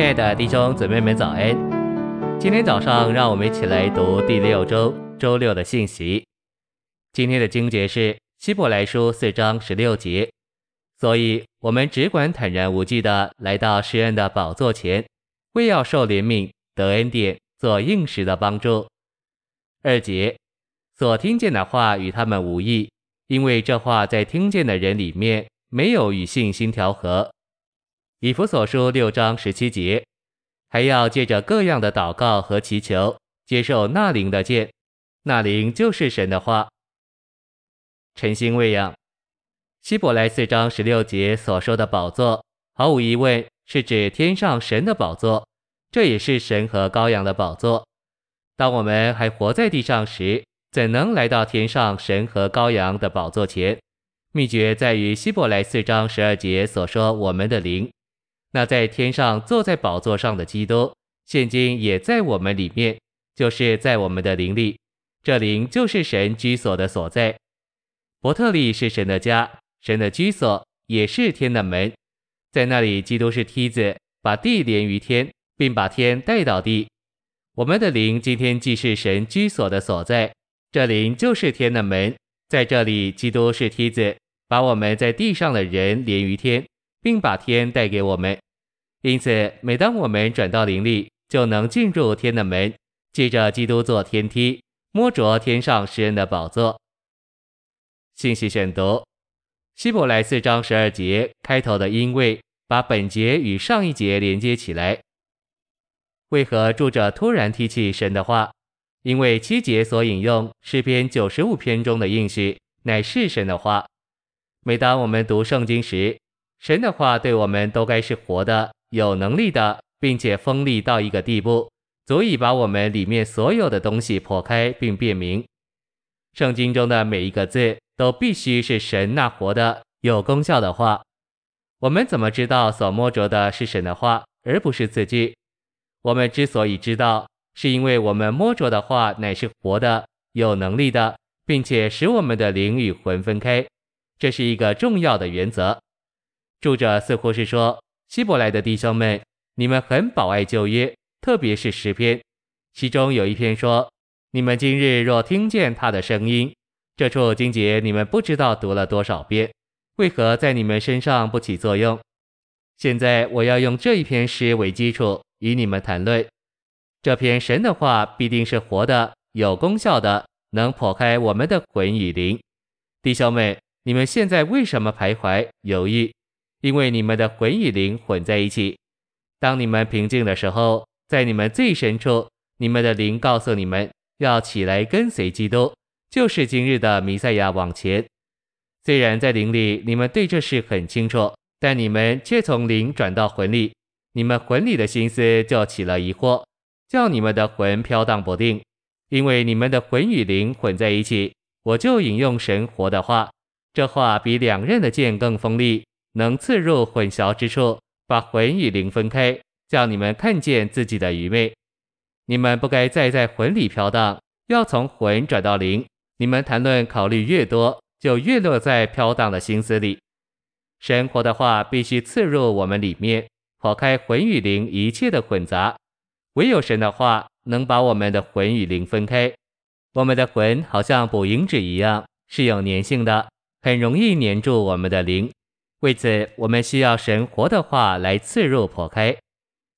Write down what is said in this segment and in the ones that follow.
亲爱的弟兄姊妹们，早安！今天早上，让我们一起来读第六周周六的信息。今天的经节是希伯来书四章十六节，所以我们只管坦然无惧地来到施恩的宝座前，为要受怜悯、得恩典、做应时的帮助。二节，所听见的话与他们无益，因为这话在听见的人里面没有与信心调和。以弗所书六章十七节，还要借着各样的祷告和祈求，接受那灵的剑，那灵就是神的话。晨星喂养，希伯来四章十六节所说的宝座，毫无疑问是指天上神的宝座，这也是神和羔羊的宝座。当我们还活在地上时，怎能来到天上神和羔羊的宝座前？秘诀在于希伯来四章十二节所说我们的灵。那在天上坐在宝座上的基督，现今也在我们里面，就是在我们的灵里。这灵就是神居所的所在。伯特利是神的家，神的居所也是天的门。在那里，基督是梯子，把地连于天，并把天带到地。我们的灵今天既是神居所的所在，这灵就是天的门。在这里，基督是梯子，把我们在地上的人连于天。并把天带给我们，因此每当我们转到灵里，就能进入天的门，借着基督做天梯，摸着天上诗人的宝座。信息选读：希伯来四章十二节开头的因为，把本节与上一节连接起来。为何住者突然提起神的话？因为七节所引用诗篇九十五篇中的应许，乃是神的话。每当我们读圣经时，神的话对我们都该是活的、有能力的，并且锋利到一个地步，足以把我们里面所有的东西破开并辨明。圣经中的每一个字都必须是神那活的、有功效的话。我们怎么知道所摸着的是神的话，而不是字句？我们之所以知道，是因为我们摸着的话乃是活的、有能力的，并且使我们的灵与魂分开。这是一个重要的原则。著者似乎是说，希伯来的弟兄们，你们很保爱旧约，特别是诗篇，其中有一篇说：“你们今日若听见他的声音。”这处经节你们不知道读了多少遍，为何在你们身上不起作用？现在我要用这一篇诗为基础与你们谈论。这篇神的话必定是活的、有功效的，能破开我们的魂与灵。弟兄们，你们现在为什么徘徊犹豫？因为你们的魂与灵混在一起。当你们平静的时候，在你们最深处，你们的灵告诉你们要起来跟随基督，就是今日的弥赛亚往前。虽然在灵里你们对这事很清楚，但你们却从灵转到魂里，你们魂里的心思就起了疑惑，叫你们的魂飘荡不定。因为你们的魂与灵混在一起，我就引用神活的话，这话比两刃的剑更锋利。能刺入混淆之处，把魂与灵分开，叫你们看见自己的愚昧。你们不该再在魂里飘荡，要从魂转到灵。你们谈论考虑越多，就越落在飘荡的心思里。神活的话必须刺入我们里面，剖开魂与灵一切的混杂。唯有神的话能把我们的魂与灵分开。我们的魂好像捕蝇纸一样，是有粘性的，很容易粘住我们的灵。为此，我们需要神活的话来刺入剖开。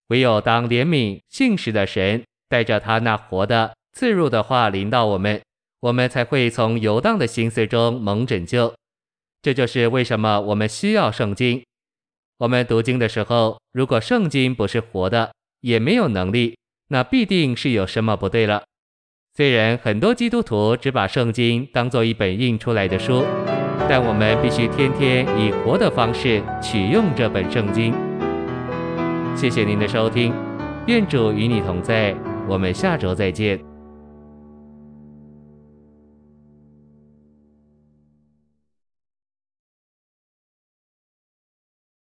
唯有当怜悯信实的神带着他那活的刺入的话临到我们，我们才会从游荡的心思中蒙拯救。这就是为什么我们需要圣经。我们读经的时候，如果圣经不是活的，也没有能力，那必定是有什么不对了。虽然很多基督徒只把圣经当作一本印出来的书。但我们必须天天以活的方式取用这本圣经。谢谢您的收听，愿主与你同在，我们下周再见。